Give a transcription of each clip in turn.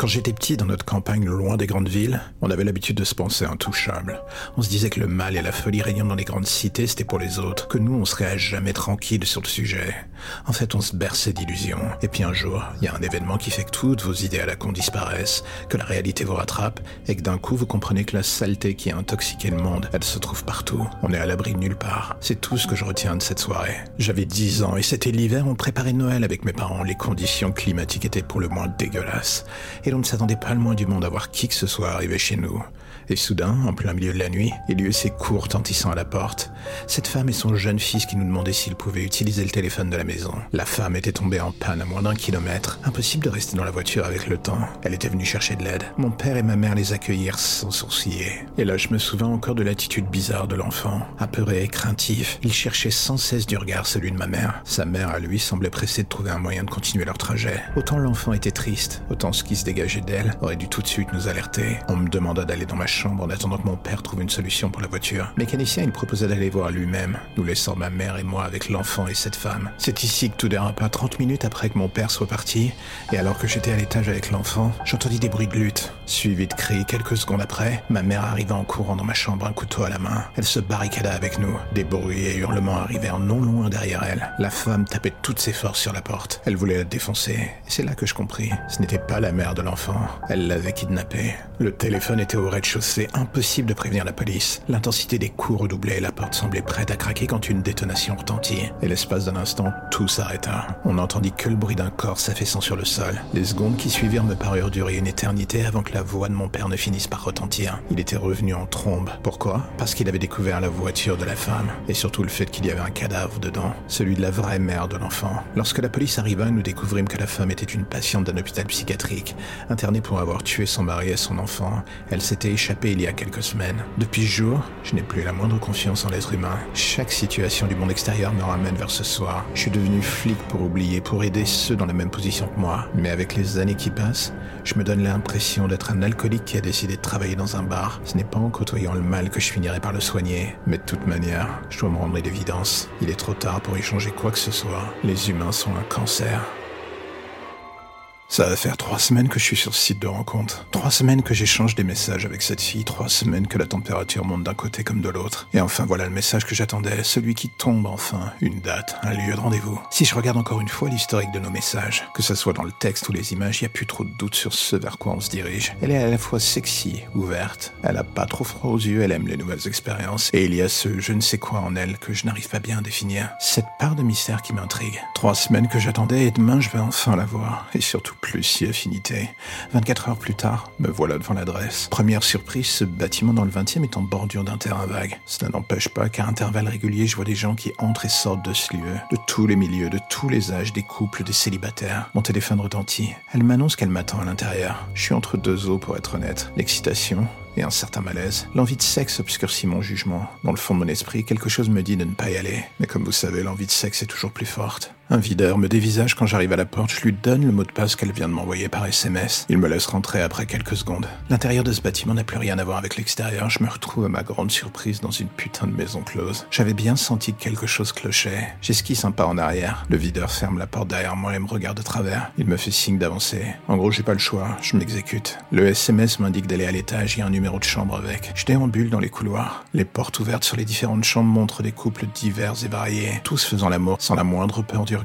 Quand j'étais petit dans notre campagne loin des grandes villes, on avait l'habitude de se penser intouchable. On se disait que le mal et la folie régnant dans les grandes cités, c'était pour les autres, que nous, on serait à jamais tranquille sur le sujet. En fait, on se berçait d'illusions. Et puis un jour, il y a un événement qui fait que toutes vos idées à la con disparaissent, que la réalité vous rattrape, et que d'un coup, vous comprenez que la saleté qui a intoxiqué le monde, elle se trouve partout. On est à l'abri de nulle part. C'est tout ce que je retiens de cette soirée. J'avais 10 ans et c'était l'hiver, on préparait Noël avec mes parents. Les conditions climatiques étaient pour le moins dégueulasses. L'on ne s'attendait pas le moins du monde à voir qui que ce soit arriver chez nous. Et soudain, en plein milieu de la nuit, il y eut ses cours tentissant à la porte. Cette femme et son jeune fils qui nous demandaient s'ils pouvaient utiliser le téléphone de la maison. La femme était tombée en panne à moins d'un kilomètre. Impossible de rester dans la voiture avec le temps. Elle était venue chercher de l'aide. Mon père et ma mère les accueillirent sans sourciller. Et là, je me souviens encore de l'attitude bizarre de l'enfant. Apeuré et craintif, il cherchait sans cesse du regard celui de ma mère. Sa mère, à lui, semblait pressée de trouver un moyen de continuer leur trajet. Autant l'enfant était triste, autant ce qui se dégageait d'elle aurait dû tout de suite nous alerter. On me demanda d'aller dans ma chambre en attendant que mon père trouve une solution pour la voiture. Mécanicien, il proposa d'aller voir lui-même, nous laissant ma mère et moi avec l'enfant et cette femme. C'est ici que tout dérapa 30 minutes après que mon père soit parti, et alors que j'étais à l'étage avec l'enfant, j'entendis des bruits de lutte, suivis de cris. Quelques secondes après, ma mère arriva en courant dans ma chambre, un couteau à la main. Elle se barricada avec nous. Des bruits et hurlements arrivèrent non loin derrière elle. La femme tapait toutes ses forces sur la porte. Elle voulait la défoncer. C'est là que je compris. Ce n'était pas la mère de l'enfant. Elle l'avait kidnappé. Le téléphone était au rez-de-chaussée impossible de prévenir la police. L'intensité des coups redoublait la porte semblait prête à craquer quand une détonation retentit. Et l'espace d'un instant, tout s'arrêta. On n'entendit que le bruit d'un corps s'affaissant sur le sol. Les secondes qui suivirent me parurent durer une éternité avant que la voix de mon père ne finisse par retentir. Il était revenu en trombe. Pourquoi? Parce qu'il avait découvert la voiture de la femme. Et surtout le fait qu'il y avait un cadavre dedans. Celui de la vraie mère de l'enfant. Lorsque la police arriva, nous découvrîmes que la femme était une patiente d'un hôpital psychiatrique. Internée pour avoir tué son mari et son enfant, elle s'était échappée il y a quelques semaines. Depuis ce jour, je n'ai plus la moindre confiance en l'être humain. Chaque situation du monde extérieur me ramène vers ce soir. Je suis devenu flic pour oublier, pour aider ceux dans la même position que moi. Mais avec les années qui passent, je me donne l'impression d'être un alcoolique qui a décidé de travailler dans un bar. Ce n'est pas en côtoyant le mal que je finirai par le soigner. Mais de toute manière, je dois me rendre l'évidence. Il est trop tard pour y changer quoi que ce soit. Les humains sont un cancer. Ça va faire trois semaines que je suis sur ce site de rencontre. Trois semaines que j'échange des messages avec cette fille. Trois semaines que la température monte d'un côté comme de l'autre. Et enfin voilà le message que j'attendais. Celui qui tombe enfin. Une date, un lieu de rendez-vous. Si je regarde encore une fois l'historique de nos messages, que ce soit dans le texte ou les images, il n'y a plus trop de doute sur ce vers quoi on se dirige. Elle est à la fois sexy, ouverte. Elle a pas trop froid aux yeux, elle aime les nouvelles expériences. Et il y a ce je ne sais quoi en elle que je n'arrive pas bien à définir. Cette part de mystère qui m'intrigue. Trois semaines que j'attendais et demain je vais enfin la voir. Et surtout plus si affinité. 24 heures plus tard, me voilà devant l'adresse. Première surprise, ce bâtiment dans le 20e est en bordure d'un terrain vague. Cela n'empêche pas qu'à intervalles réguliers, je vois des gens qui entrent et sortent de ce lieu. De tous les milieux, de tous les âges, des couples, des célibataires. Mon téléphone retentit. Elle m'annonce qu'elle m'attend à l'intérieur. Je suis entre deux eaux pour être honnête. L'excitation, et un certain malaise. L'envie de sexe obscurcit mon jugement. Dans le fond de mon esprit, quelque chose me dit de ne pas y aller. Mais comme vous savez, l'envie de sexe est toujours plus forte. Un videur me dévisage quand j'arrive à la porte, je lui donne le mot de passe qu'elle vient de m'envoyer par SMS. Il me laisse rentrer après quelques secondes. L'intérieur de ce bâtiment n'a plus rien à voir avec l'extérieur, je me retrouve à ma grande surprise dans une putain de maison close. J'avais bien senti que quelque chose clochait. J'esquisse un pas en arrière. Le videur ferme la porte derrière moi et me regarde de travers. Il me fait signe d'avancer. En gros, j'ai pas le choix, je m'exécute. Le SMS m'indique d'aller à l'étage, il y a un numéro de chambre avec. Je déambule dans les couloirs. Les portes ouvertes sur les différentes chambres montrent des couples divers et variés, tous faisant l'amour sans la moindre peur du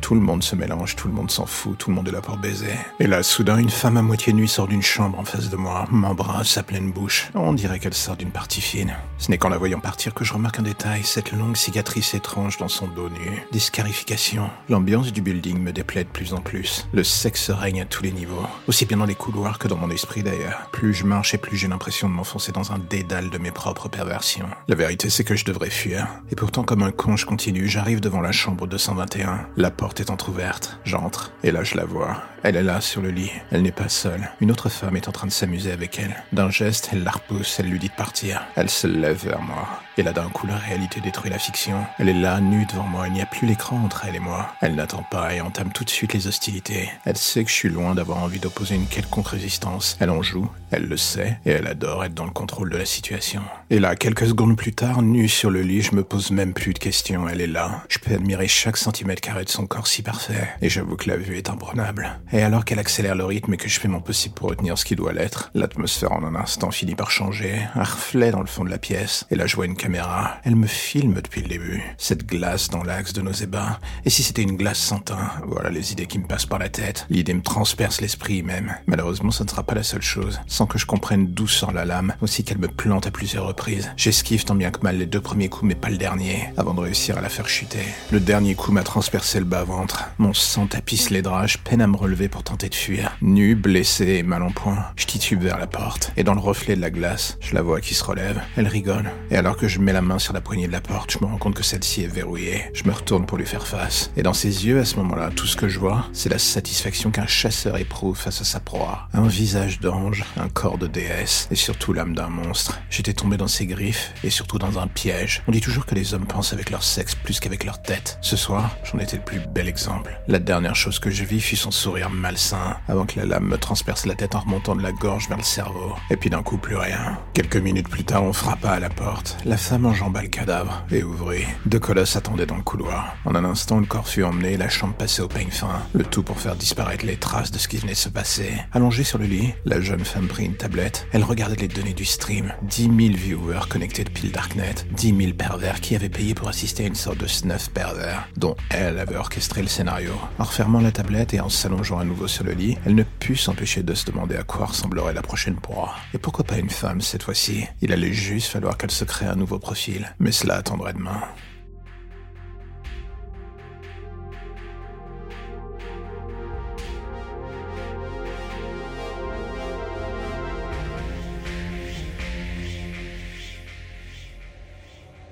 Tout le monde se mélange, tout le monde s'en fout, tout le monde est là pour baiser. Et là, soudain, une femme à moitié nue sort d'une chambre en face de moi, m'embrasse à pleine bouche. On dirait qu'elle sort d'une partie fine. Ce n'est qu'en la voyant partir que je remarque un détail, cette longue cicatrice étrange dans son dos nu. Des scarifications. L'ambiance du building me déplaît de plus en plus. Le sexe règne à tous les niveaux, aussi bien dans les couloirs que dans mon esprit d'ailleurs. Plus je marche et plus j'ai l'impression de m'enfoncer dans un dédale de mes propres perversions. La vérité, c'est que je devrais fuir. Et pourtant, comme un con, je continue. J'arrive devant la chambre 221. La porte est entr'ouverte. J'entre. Et là, je la vois. Elle est là, sur le lit. Elle n'est pas seule. Une autre femme est en train de s'amuser avec elle. D'un geste, elle la repousse. Elle lui dit de partir. Elle se lève vers moi. Et là d'un coup, la réalité détruit la fiction. Elle est là, nue devant moi, il n'y a plus l'écran entre elle et moi. Elle n'attend pas et entame tout de suite les hostilités. Elle sait que je suis loin d'avoir envie d'opposer une quelconque résistance. Elle en joue, elle le sait, et elle adore être dans le contrôle de la situation. Et là, quelques secondes plus tard, nue sur le lit, je me pose même plus de questions. Elle est là. Je peux admirer chaque centimètre carré de son corps si parfait. Et j'avoue que la vue est imprenable. Et alors qu'elle accélère le rythme et que je fais mon possible pour retenir ce qui doit l'être, l'atmosphère en un instant finit par changer. Un reflet dans le fond de la pièce. Et là, je vois une caméra. Elle me filme depuis le début. Cette glace dans l'axe de nos ébats. Et si c'était une glace sans teint? Voilà les idées qui me passent par la tête. L'idée me transperce l'esprit même. Malheureusement, ça ne sera pas la seule chose. Sans que je comprenne d'où sort la lame, aussi qu'elle me plante à plusieurs reprises. J'esquive tant bien que mal les deux premiers coups, mais pas le dernier, avant de réussir à la faire chuter. Le dernier coup m'a transpercé le bas-ventre. Mon sang tapisse les draps, je peine à me relever pour tenter de fuir. Nu, blessé et mal en point, je titube vers la porte. Et dans le reflet de la glace, je la vois qui se relève. Elle rigole. Et alors que je mets la main sur la poignée de la porte, je me rends compte que celle-ci est verrouillée. Je me retourne pour lui faire face. Et dans ses yeux, à ce moment-là, tout ce que je vois, c'est la satisfaction qu'un chasseur éprouve face à sa proie. Un visage d'ange, un corps de déesse, et surtout l'âme d'un monstre. J'étais tombé dans ses griffes, et surtout dans un piège. On dit toujours que les hommes pensent avec leur sexe plus qu'avec leur tête. Ce soir, j'en étais le plus bel exemple. La dernière chose que je vis fut son sourire malsain, avant que la lame me transperce la tête en remontant de la gorge vers le cerveau. Et puis d'un coup, plus rien. Quelques minutes plus tard, on frappa à la porte. La femme enjamba le cadavre et ouvrit. Deux colosses attendaient dans le couloir. En un instant, le corps fut emmené, la chambre passée au peigne fin. Le tout pour faire disparaître les traces de ce qui venait de se passer. Allongée sur le lit, la jeune femme prit une tablette. Elle regardait les données du stream. 10 000 viewers connectés depuis le Darknet. 10 000 pervers qui avaient payé pour assister à une sorte de snuff pervers, dont elle avait orchestré le scénario. En refermant la tablette et en s'allongeant à nouveau sur le lit, elle ne put s'empêcher de se demander à quoi ressemblerait la prochaine proie. Et pourquoi pas une femme cette fois-ci? Il allait juste falloir qu'elle se crée un nouveau profil. Mais cela attendrait demain.